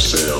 themselves.